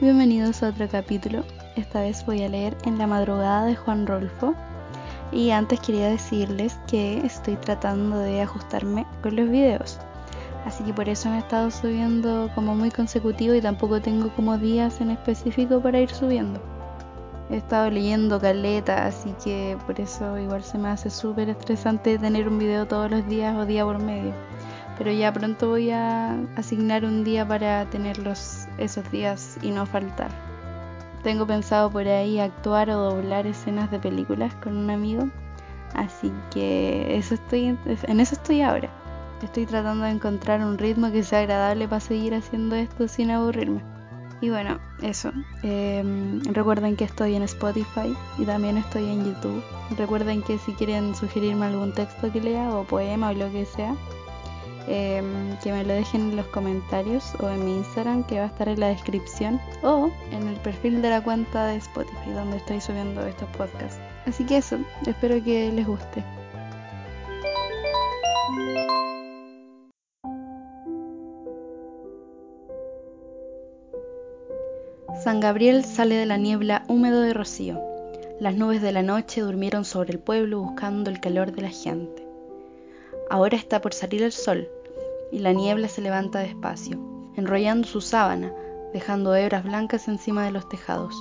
Bienvenidos a otro capítulo. Esta vez voy a leer En la madrugada de Juan Rolfo. Y antes quería decirles que estoy tratando de ajustarme con los videos. Así que por eso me he estado subiendo como muy consecutivo y tampoco tengo como días en específico para ir subiendo. He estado leyendo caleta, así que por eso igual se me hace súper estresante tener un video todos los días o día por medio pero ya pronto voy a asignar un día para tenerlos esos días y no faltar. Tengo pensado por ahí actuar o doblar escenas de películas con un amigo, así que eso estoy, en eso estoy ahora. Estoy tratando de encontrar un ritmo que sea agradable para seguir haciendo esto sin aburrirme. Y bueno, eso. Em, recuerden que estoy en Spotify y también estoy en YouTube. Recuerden que si quieren sugerirme algún texto que lea o poema o lo que sea, Em, que me lo dejen en los comentarios o en mi Instagram que va a estar en la descripción o en el perfil de la cuenta de Spotify donde estoy subiendo estos podcasts. Así que eso, espero que les guste. San Gabriel sale de la niebla húmedo de rocío. Las nubes de la noche durmieron sobre el pueblo buscando el calor de la gente. Ahora está por salir el sol, y la niebla se levanta despacio, enrollando su sábana, dejando hebras blancas encima de los tejados.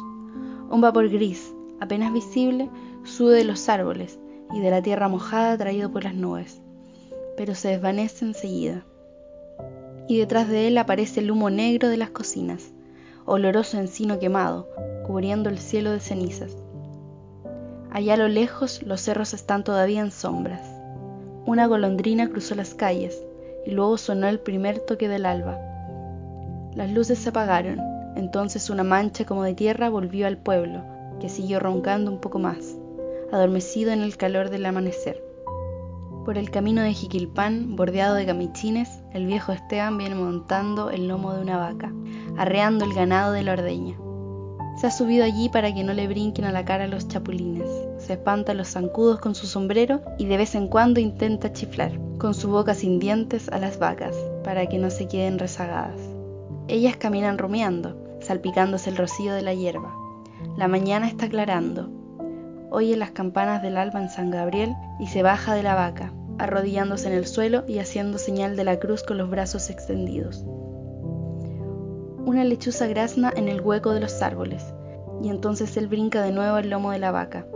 Un vapor gris, apenas visible, sube de los árboles y de la tierra mojada traído por las nubes, pero se desvanece enseguida. Y detrás de él aparece el humo negro de las cocinas, oloroso encino quemado, cubriendo el cielo de cenizas. Allá a lo lejos los cerros están todavía en sombras. Una golondrina cruzó las calles, y luego sonó el primer toque del alba. Las luces se apagaron, entonces una mancha como de tierra volvió al pueblo, que siguió roncando un poco más, adormecido en el calor del amanecer. Por el camino de Jiquilpán, bordeado de camichines, el viejo Esteban viene montando el lomo de una vaca, arreando el ganado de la ordeña. Se ha subido allí para que no le brinquen a la cara los chapulines. Se espanta los zancudos con su sombrero y de vez en cuando intenta chiflar con su boca sin dientes a las vacas, para que no se queden rezagadas. Ellas caminan rumiando, salpicándose el rocío de la hierba. La mañana está aclarando. Oye las campanas del alba en San Gabriel y se baja de la vaca, arrodillándose en el suelo y haciendo señal de la cruz con los brazos extendidos. Una lechuza grazna en el hueco de los árboles, y entonces él brinca de nuevo al lomo de la vaca.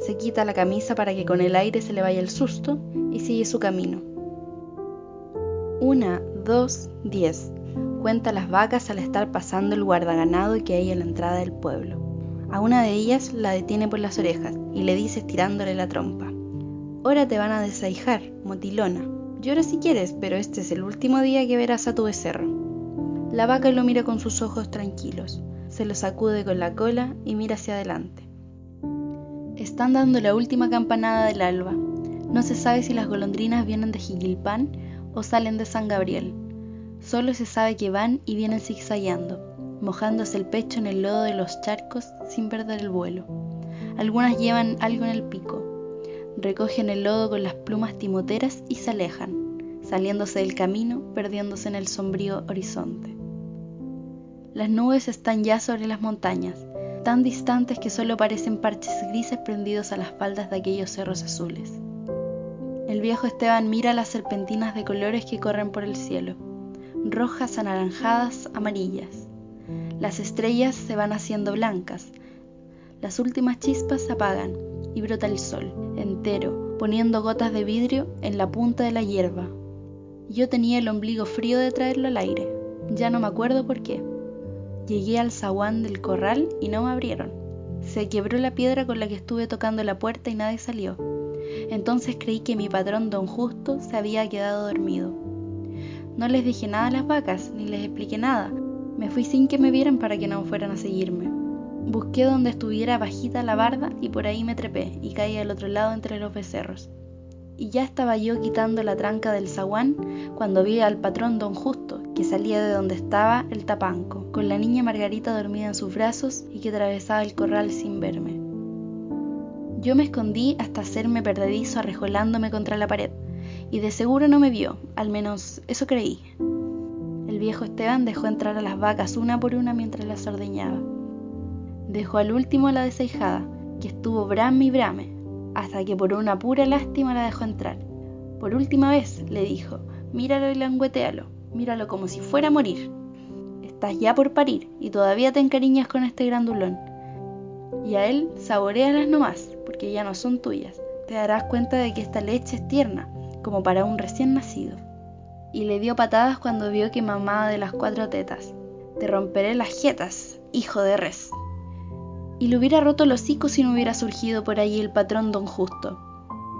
Se quita la camisa para que con el aire se le vaya el susto y sigue su camino. Una, dos, diez. Cuenta las vacas al estar pasando el guardaganado que hay en la entrada del pueblo. A una de ellas la detiene por las orejas y le dice estirándole la trompa. Ahora te van a desaijar, motilona. Llora si quieres, pero este es el último día que verás a tu becerro. La vaca lo mira con sus ojos tranquilos, se lo sacude con la cola y mira hacia adelante. Están dando la última campanada del alba. No se sabe si las golondrinas vienen de Jiquilpán o salen de San Gabriel. Solo se sabe que van y vienen zigzagueando, mojándose el pecho en el lodo de los charcos sin perder el vuelo. Algunas llevan algo en el pico. Recogen el lodo con las plumas timoteras y se alejan, saliéndose del camino, perdiéndose en el sombrío horizonte. Las nubes están ya sobre las montañas, tan distantes que solo parecen parches grises prendidos a las faldas de aquellos cerros azules. El viejo Esteban mira las serpentinas de colores que corren por el cielo, rojas, anaranjadas, amarillas. Las estrellas se van haciendo blancas, las últimas chispas se apagan y brota el sol, entero, poniendo gotas de vidrio en la punta de la hierba. Yo tenía el ombligo frío de traerlo al aire, ya no me acuerdo por qué. Llegué al zaguán del corral y no me abrieron. Se quebró la piedra con la que estuve tocando la puerta y nadie salió. Entonces creí que mi patrón don Justo se había quedado dormido. No les dije nada a las vacas, ni les expliqué nada. Me fui sin que me vieran para que no fueran a seguirme. Busqué donde estuviera bajita la barda y por ahí me trepé y caí al otro lado entre los becerros. Y ya estaba yo quitando la tranca del zaguán cuando vi al patrón don Justo, que salía de donde estaba el tapanco, con la niña Margarita dormida en sus brazos y que atravesaba el corral sin verme. Yo me escondí hasta hacerme perdedizo arrejolándome contra la pared, y de seguro no me vio, al menos eso creí. El viejo Esteban dejó entrar a las vacas una por una mientras las ordeñaba. Dejó al último a la desahijada, que estuvo brame y brame, hasta que por una pura lástima la dejó entrar. Por última vez, le dijo, míralo y languetealo, míralo como si fuera a morir. Estás ya por parir y todavía te encariñas con este grandulón. Y a él saborealas nomás, porque ya no son tuyas. Te darás cuenta de que esta leche es tierna, como para un recién nacido y le dio patadas cuando vio que mamaba de las cuatro tetas. Te romperé las jetas, hijo de res. Y le hubiera roto los hocico si no hubiera surgido por allí el patrón don Justo,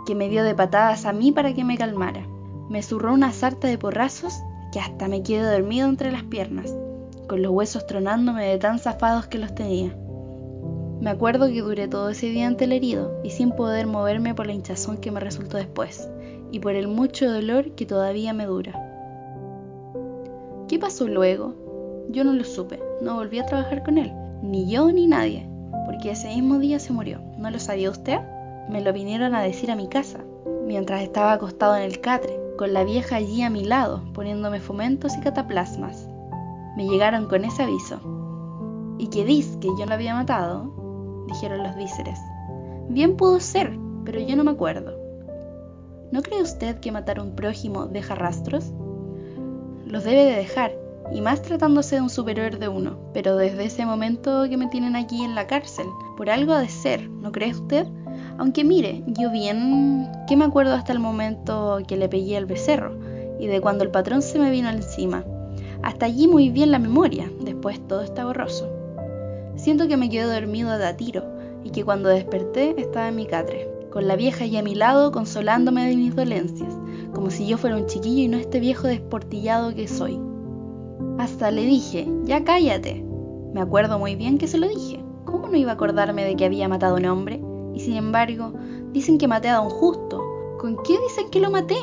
que me dio de patadas a mí para que me calmara. Me zurró una sarta de porrazos que hasta me quedé dormido entre las piernas, con los huesos tronándome de tan zafados que los tenía. Me acuerdo que duré todo ese día ante el herido y sin poder moverme por la hinchazón que me resultó después y por el mucho dolor que todavía me dura. ¿Qué pasó luego? Yo no lo supe, no volví a trabajar con él, ni yo ni nadie, porque ese mismo día se murió. ¿No lo sabía usted? Me lo vinieron a decir a mi casa, mientras estaba acostado en el catre, con la vieja allí a mi lado, poniéndome fomentos y cataplasmas. Me llegaron con ese aviso. ¿Y qué dis que yo lo había matado? dijeron los vísceres. Bien pudo ser, pero yo no me acuerdo. ¿No cree usted que matar a un prójimo deja rastros? los debe de dejar, y más tratándose de un superior de uno. Pero desde ese momento que me tienen aquí en la cárcel, por algo ha de ser, ¿no cree usted? Aunque mire, yo bien que me acuerdo hasta el momento que le pegué al becerro y de cuando el patrón se me vino encima. Hasta allí muy bien la memoria, después todo está borroso. Siento que me quedé dormido de a tiro y que cuando desperté estaba en mi catre, con la vieja allí a mi lado consolándome de mis dolencias como si yo fuera un chiquillo y no este viejo desportillado que soy. Hasta le dije, ya cállate. Me acuerdo muy bien que se lo dije. ¿Cómo no iba a acordarme de que había matado a un hombre? Y sin embargo, dicen que maté a don Justo. ¿Con qué dicen que lo maté?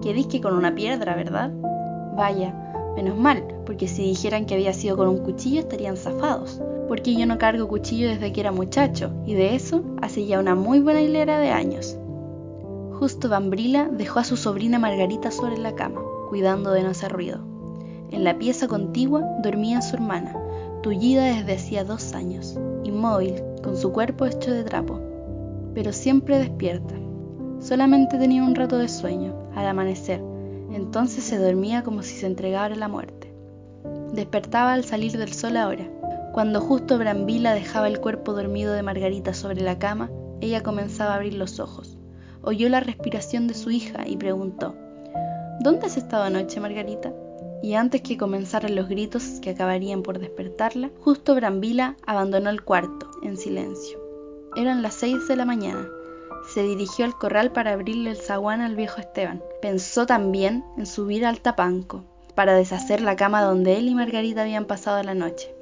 Que disque con una piedra, ¿verdad? Vaya, menos mal, porque si dijeran que había sido con un cuchillo estarían zafados. Porque yo no cargo cuchillo desde que era muchacho, y de eso hace ya una muy buena hilera de años. Justo Bambrila dejó a su sobrina Margarita sobre la cama, cuidando de no hacer ruido. En la pieza contigua dormía su hermana, tullida desde hacía dos años, inmóvil, con su cuerpo hecho de trapo, pero siempre despierta. Solamente tenía un rato de sueño, al amanecer, entonces se dormía como si se entregara a la muerte. Despertaba al salir del sol ahora. Cuando justo Brambila dejaba el cuerpo dormido de Margarita sobre la cama, ella comenzaba a abrir los ojos oyó la respiración de su hija y preguntó, ¿Dónde has estado anoche, Margarita? Y antes que comenzaran los gritos que acabarían por despertarla, justo Brambila abandonó el cuarto, en silencio. Eran las seis de la mañana. Se dirigió al corral para abrirle el zaguán al viejo Esteban. Pensó también en subir al tapanco, para deshacer la cama donde él y Margarita habían pasado la noche.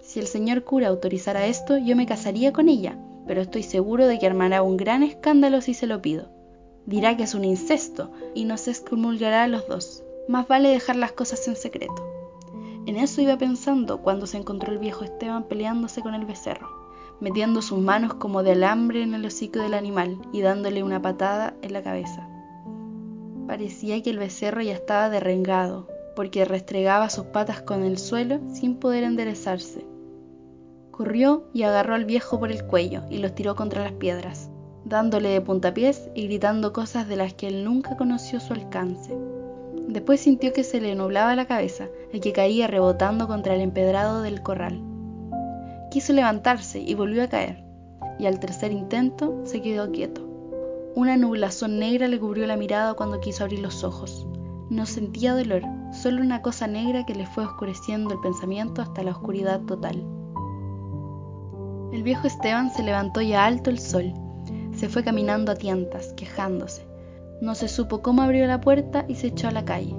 Si el señor cura autorizara esto, yo me casaría con ella, pero estoy seguro de que armará un gran escándalo si se lo pido. Dirá que es un incesto y nos excomulgará a los dos. Más vale dejar las cosas en secreto. En eso iba pensando cuando se encontró el viejo Esteban peleándose con el becerro, metiendo sus manos como de alambre en el hocico del animal y dándole una patada en la cabeza. Parecía que el becerro ya estaba derrengado, porque restregaba sus patas con el suelo sin poder enderezarse Corrió y agarró al viejo por el cuello y los tiró contra las piedras, dándole de puntapiés y gritando cosas de las que él nunca conoció su alcance. Después sintió que se le nublaba la cabeza y que caía rebotando contra el empedrado del corral. Quiso levantarse y volvió a caer, y al tercer intento se quedó quieto. Una nublazón negra le cubrió la mirada cuando quiso abrir los ojos. No sentía dolor, solo una cosa negra que le fue oscureciendo el pensamiento hasta la oscuridad total. El viejo Esteban se levantó ya alto el sol. Se fue caminando a tientas, quejándose. No se supo cómo abrió la puerta y se echó a la calle.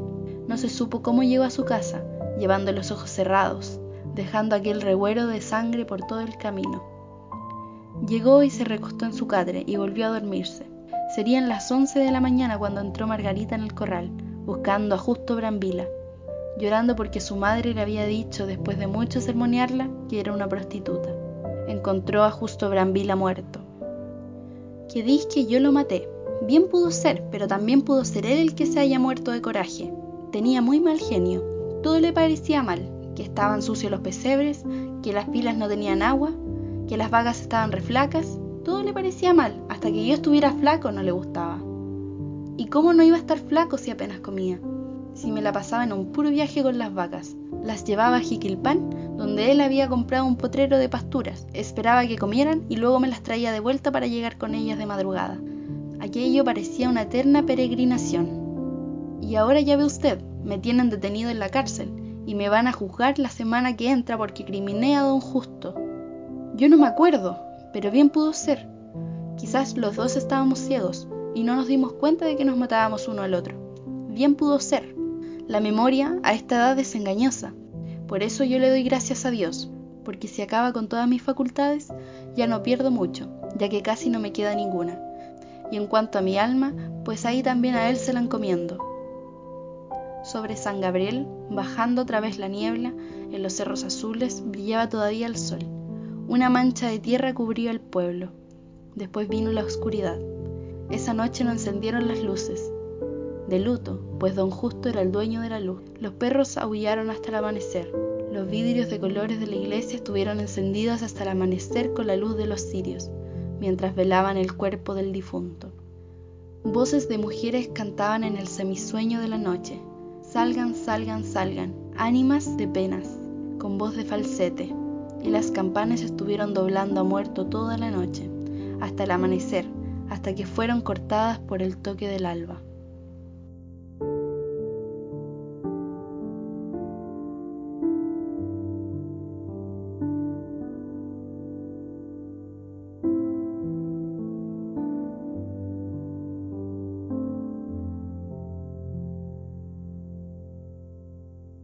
No se supo cómo llegó a su casa, llevando los ojos cerrados, dejando aquel reguero de sangre por todo el camino. Llegó y se recostó en su cadre y volvió a dormirse. Serían las once de la mañana cuando entró Margarita en el corral, buscando a Justo Brambila, llorando porque su madre le había dicho, después de mucho sermonearla, que era una prostituta encontró a Justo Brambila muerto. Que dis que yo lo maté. Bien pudo ser, pero también pudo ser él el que se haya muerto de coraje. Tenía muy mal genio. Todo le parecía mal, que estaban sucios los pesebres, que las pilas no tenían agua, que las vagas estaban reflacas, todo le parecía mal, hasta que yo estuviera flaco no le gustaba. ¿Y cómo no iba a estar flaco si apenas comía? Si me la pasaba en un puro viaje con las vacas. Las llevaba a Jiquilpan, donde él había comprado un potrero de pasturas. Esperaba que comieran y luego me las traía de vuelta para llegar con ellas de madrugada. Aquello parecía una eterna peregrinación. Y ahora ya ve usted, me tienen detenido en la cárcel y me van a juzgar la semana que entra porque criminé a don Justo. Yo no me acuerdo, pero bien pudo ser. Quizás los dos estábamos ciegos y no nos dimos cuenta de que nos matábamos uno al otro. Bien pudo ser. La memoria a esta edad es engañosa. Por eso yo le doy gracias a Dios, porque si acaba con todas mis facultades, ya no pierdo mucho, ya que casi no me queda ninguna. Y en cuanto a mi alma, pues ahí también a Él se la encomiendo sobre San Gabriel, bajando otra vez la niebla, en los cerros azules brillaba todavía el sol. Una mancha de tierra cubría el pueblo. Después vino la oscuridad. Esa noche no encendieron las luces. De luto, pues don Justo era el dueño de la luz. Los perros aullaron hasta el amanecer. Los vidrios de colores de la iglesia estuvieron encendidos hasta el amanecer con la luz de los cirios, mientras velaban el cuerpo del difunto. Voces de mujeres cantaban en el semisueño de la noche, Salgan, salgan, salgan, ánimas de penas, con voz de falsete, y las campanas estuvieron doblando a muerto toda la noche, hasta el amanecer, hasta que fueron cortadas por el toque del alba.